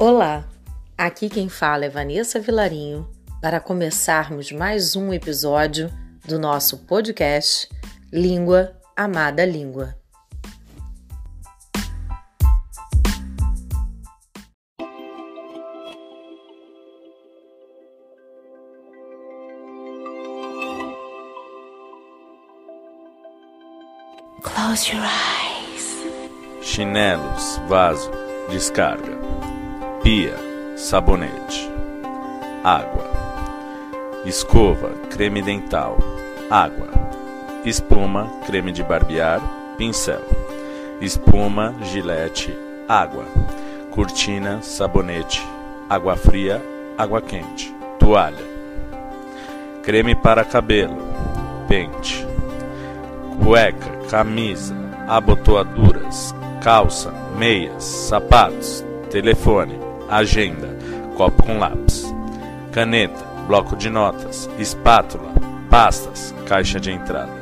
Olá, aqui quem fala é Vanessa Vilarinho para começarmos mais um episódio do nosso podcast Língua Amada Língua. Close your eyes. chinelos, vaso, descarga, pia, sabonete, água, escova, creme dental, água, espuma, creme de barbear, pincel, espuma, gilete, água, cortina, sabonete, água fria, água quente, toalha, creme para cabelo, pente, cueca, camisa, abotoaduras, calça, meias, sapatos, telefone, agenda, copo com lápis, caneta, bloco de notas, espátula, pastas, caixa de entrada,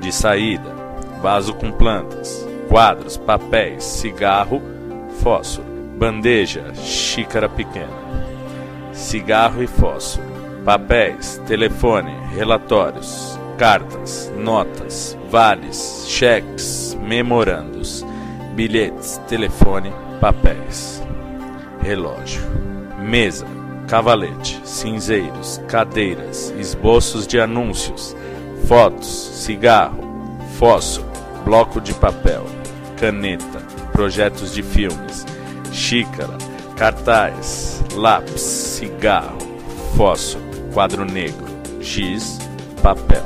de saída, vaso com plantas, quadros, papéis, cigarro, fósforo, bandeja, xícara pequena, cigarro e fósforo, papéis, telefone, relatórios, cartas, notas, vales, cheques, memorandos, bilhetes, telefone, papéis, relógio, mesa, cavalete, cinzeiros, cadeiras, esboços de anúncios, fotos, cigarro, fósforo, bloco de papel, caneta, projetos de filmes, xícara, cartaz, lápis, cigarro, fósforo, quadro negro, giz, papel,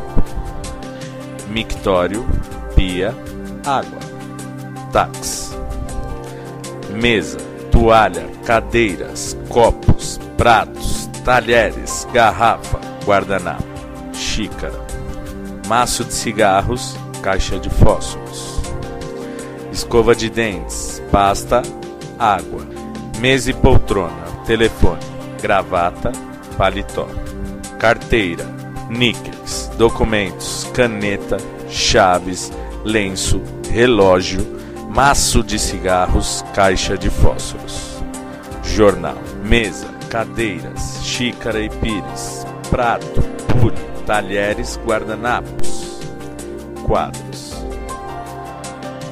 mictório, pia, água, táxi, mesa, toalha, cadeiras, copos, pratos, talheres, garrafa, guardanapo, xícara, maço de cigarros, caixa de fósforos, escova de dentes, pasta, água, mesa e poltrona, telefone, gravata, paletó, carteira, níqueis, documentos, caneta, chaves, lenço, relógio, maço de cigarros, caixa de fósforos, jornal, mesa, cadeiras, xícara e pires, prato, pule, talheres, guardanapos, quadros,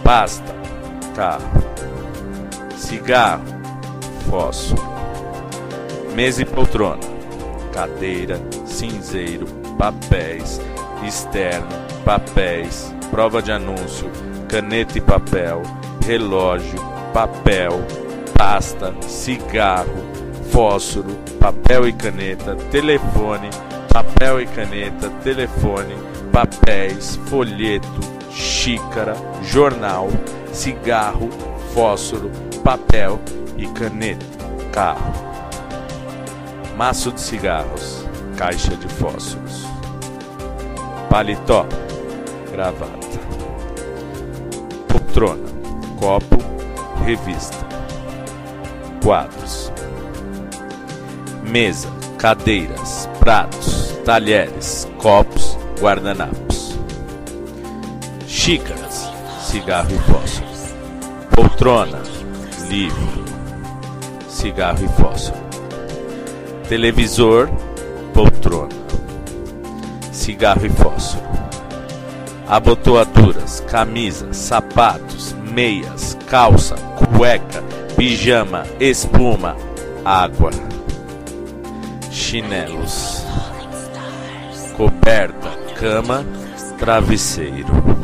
pasta, carro, cigarro, fósforo, mesa e poltrona, cadeira, cinzeiro, papéis, externo, papéis, prova de anúncio, caneta e papel, relógio, papel, pasta, cigarro, fósforo, papel e caneta, telefone, papel e caneta, telefone, papéis, folheto, xícara, jornal, cigarro, fósforo, papel e caneta, carro, maço de cigarros, caixa de fósforos, paletó, gravata, poltrona, copo, revista, quadros, mesa, cadeiras, pratos, talheres, copos, guardanapos, xícaras, cigarro e fósforo, poltrona, livro, cigarro e fósforo, televisor, poltrona, cigarro e fósforo, abotoaduras, camisas, sapatos, meias, calça, cueca, pijama, espuma, água, chinelos, coberta, cama, travesseiro.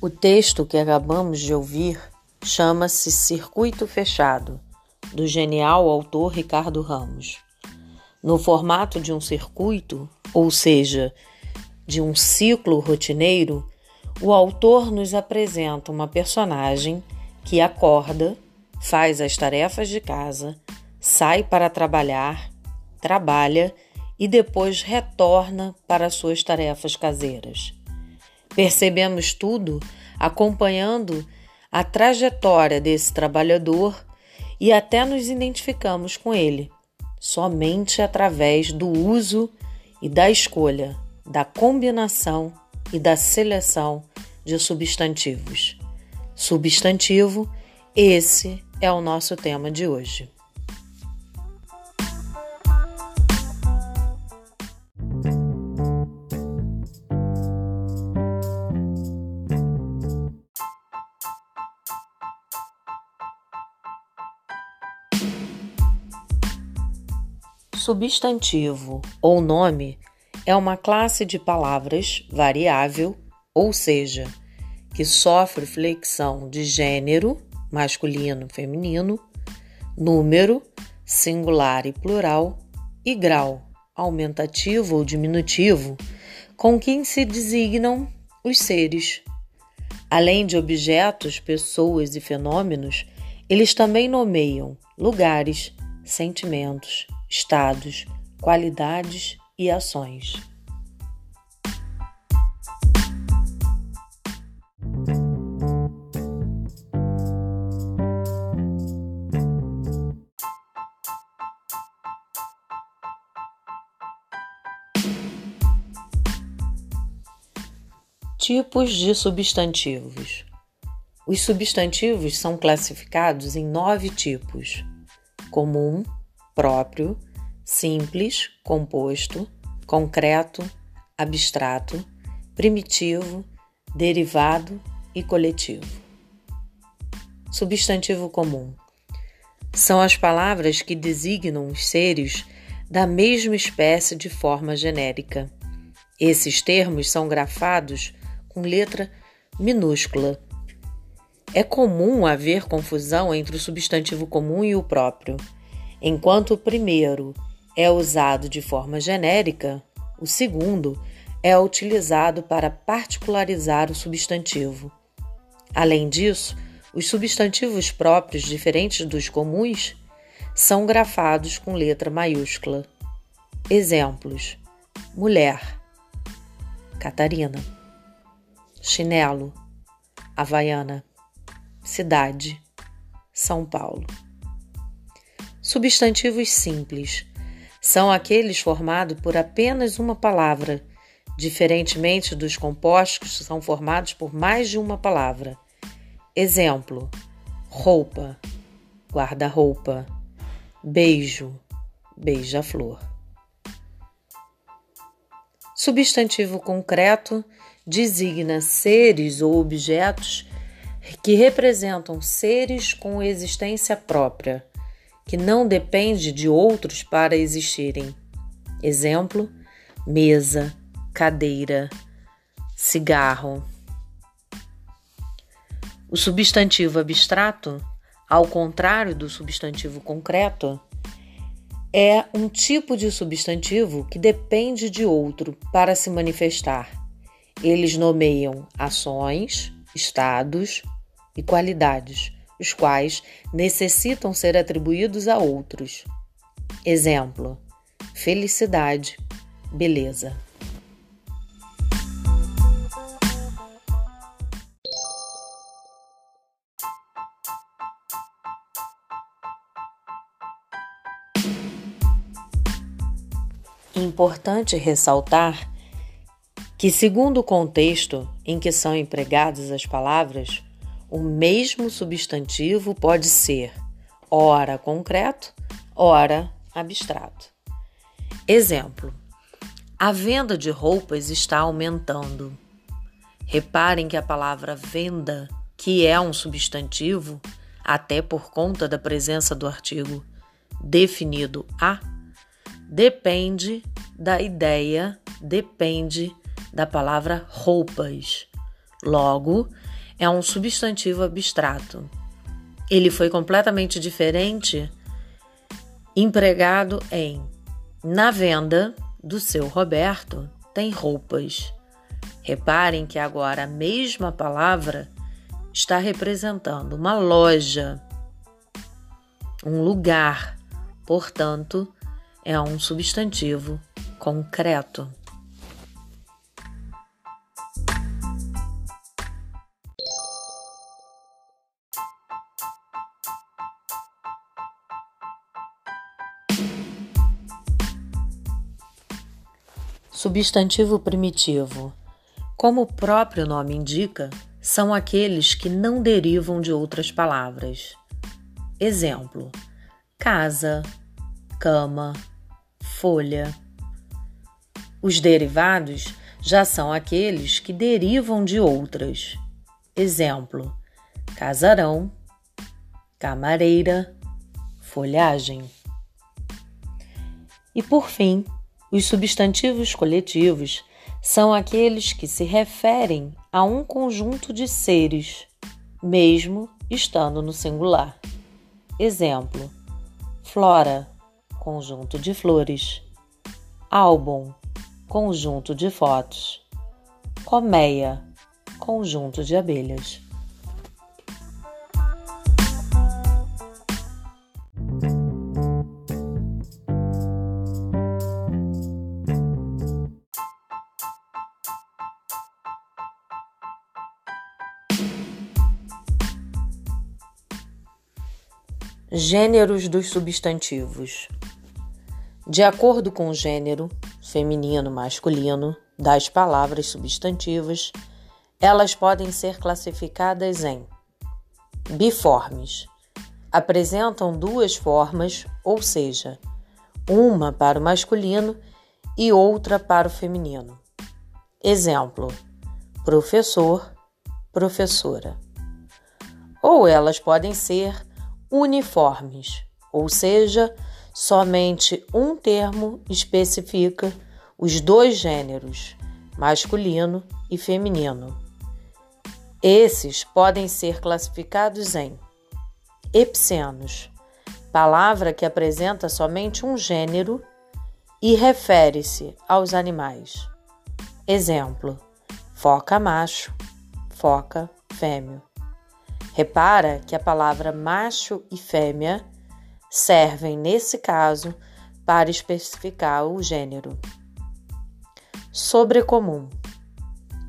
O texto que acabamos de ouvir chama-se Circuito Fechado, do genial autor Ricardo Ramos. No formato de um circuito, ou seja, de um ciclo rotineiro, o autor nos apresenta uma personagem que acorda, faz as tarefas de casa, sai para trabalhar, trabalha e depois retorna para suas tarefas caseiras. Percebemos tudo acompanhando a trajetória desse trabalhador e até nos identificamos com ele, somente através do uso e da escolha, da combinação e da seleção de substantivos. Substantivo, esse é o nosso tema de hoje. Substantivo ou nome é uma classe de palavras variável, ou seja, que sofre flexão de gênero, masculino, feminino, número, singular e plural, e grau, aumentativo ou diminutivo, com quem se designam os seres. Além de objetos, pessoas e fenômenos, eles também nomeiam lugares, sentimentos, estados, qualidades e ações. Tipos de substantivos. Os substantivos são classificados em nove tipos: comum, próprio, simples, composto, concreto, abstrato, primitivo, derivado e coletivo. Substantivo comum são as palavras que designam os seres da mesma espécie de forma genérica. Esses termos são grafados com letra minúscula. É comum haver confusão entre o substantivo comum e o próprio. Enquanto o primeiro é usado de forma genérica, o segundo é utilizado para particularizar o substantivo. Além disso, os substantivos próprios, diferentes dos comuns, são grafados com letra maiúscula. Exemplos: mulher, Catarina, chinelo, Havaiana, cidade, São Paulo. Substantivos simples são aqueles formados por apenas uma palavra, diferentemente dos compostos que são formados por mais de uma palavra. Exemplo: roupa, guarda-roupa, beijo, beija-flor. Substantivo concreto designa seres ou objetos que representam seres com existência própria que não depende de outros para existirem. Exemplo: mesa, cadeira, cigarro. O substantivo abstrato, ao contrário do substantivo concreto, é um tipo de substantivo que depende de outro para se manifestar. Eles nomeiam ações, estados e qualidades os quais necessitam ser atribuídos a outros. Exemplo: felicidade, beleza. Importante ressaltar que, segundo o contexto em que são empregadas as palavras, o mesmo substantivo pode ser ora concreto, ora abstrato. Exemplo: a venda de roupas está aumentando. Reparem que a palavra venda, que é um substantivo, até por conta da presença do artigo definido a, depende da ideia, depende da palavra roupas. Logo, é um substantivo abstrato. Ele foi completamente diferente empregado em na venda do seu Roberto tem roupas. Reparem que agora a mesma palavra está representando uma loja, um lugar, portanto, é um substantivo concreto. Substantivo primitivo. Como o próprio nome indica, são aqueles que não derivam de outras palavras. Exemplo: casa, cama, folha. Os derivados já são aqueles que derivam de outras. Exemplo: casarão, camareira, folhagem. E por fim, os substantivos coletivos são aqueles que se referem a um conjunto de seres, mesmo estando no singular. Exemplo: flora, conjunto de flores, álbum, conjunto de fotos, colmeia, conjunto de abelhas. Gêneros dos substantivos. De acordo com o gênero, feminino, masculino, das palavras substantivas, elas podem ser classificadas em biformes. Apresentam duas formas, ou seja, uma para o masculino e outra para o feminino. Exemplo: professor, professora. Ou elas podem ser uniformes, ou seja, somente um termo especifica os dois gêneros, masculino e feminino. Esses podem ser classificados em epsenos, palavra que apresenta somente um gênero e refere-se aos animais. Exemplo: foca macho, foca fêmea. Repara que a palavra macho e fêmea servem, nesse caso, para especificar o gênero. Sobrecomum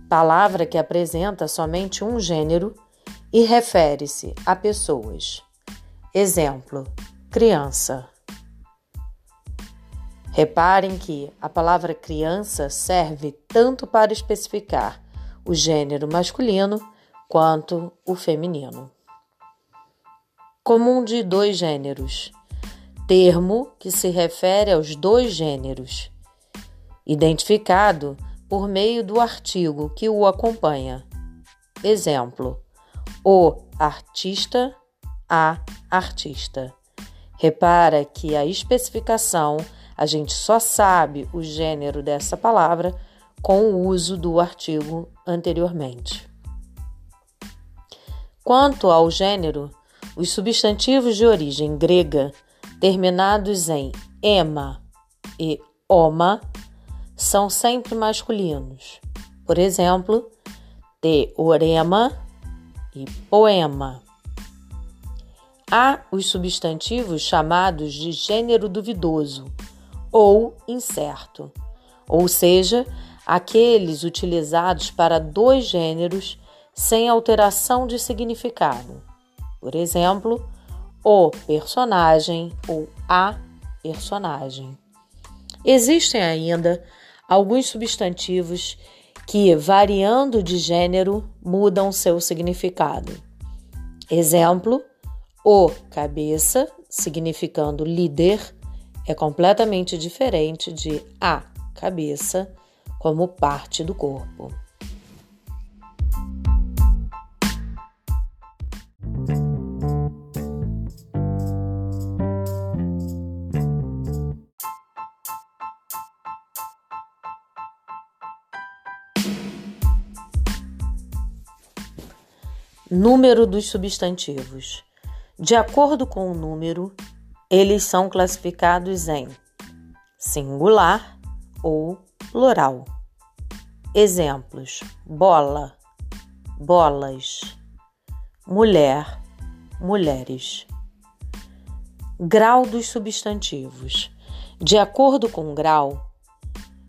palavra que apresenta somente um gênero e refere-se a pessoas. Exemplo: criança. Reparem que a palavra criança serve tanto para especificar o gênero masculino quanto o feminino. Comum de dois gêneros. Termo que se refere aos dois gêneros, identificado por meio do artigo que o acompanha. Exemplo: o artista, a artista. Repara que a especificação a gente só sabe o gênero dessa palavra com o uso do artigo anteriormente. Quanto ao gênero, os substantivos de origem grega, terminados em ema e oma, são sempre masculinos. Por exemplo, teorema e poema. Há os substantivos chamados de gênero duvidoso ou incerto, ou seja, aqueles utilizados para dois gêneros sem alteração de significado. Por exemplo, o personagem ou a personagem. Existem ainda alguns substantivos que, variando de gênero, mudam seu significado. Exemplo: o cabeça, significando líder, é completamente diferente de a cabeça, como parte do corpo. Número dos substantivos. De acordo com o número, eles são classificados em singular ou plural. Exemplos: bola, bolas, mulher, mulheres. Grau dos substantivos. De acordo com o grau,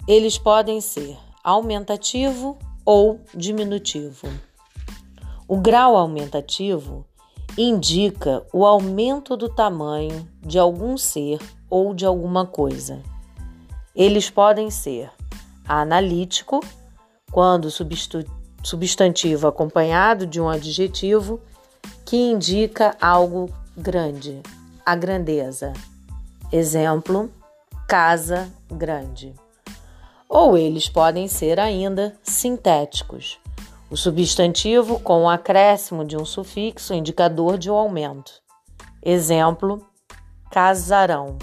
eles podem ser aumentativo ou diminutivo. O grau aumentativo indica o aumento do tamanho de algum ser ou de alguma coisa. Eles podem ser analítico, quando substantivo acompanhado de um adjetivo que indica algo grande, a grandeza. Exemplo: casa grande. Ou eles podem ser ainda sintéticos, o substantivo com o acréscimo de um sufixo indicador de um aumento. Exemplo: casarão.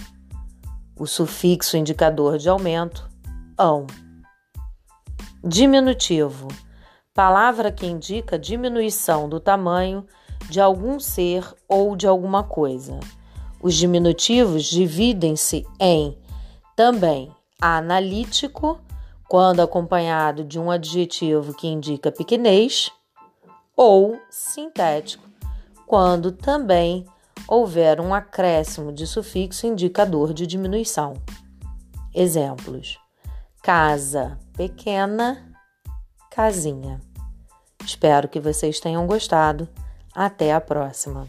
O sufixo indicador de aumento, ão. Diminutivo. Palavra que indica diminuição do tamanho de algum ser ou de alguma coisa. Os diminutivos dividem-se em também analítico, quando acompanhado de um adjetivo que indica pequenez, ou sintético, quando também houver um acréscimo de sufixo indicador de diminuição. Exemplos: casa pequena, casinha. Espero que vocês tenham gostado. Até a próxima!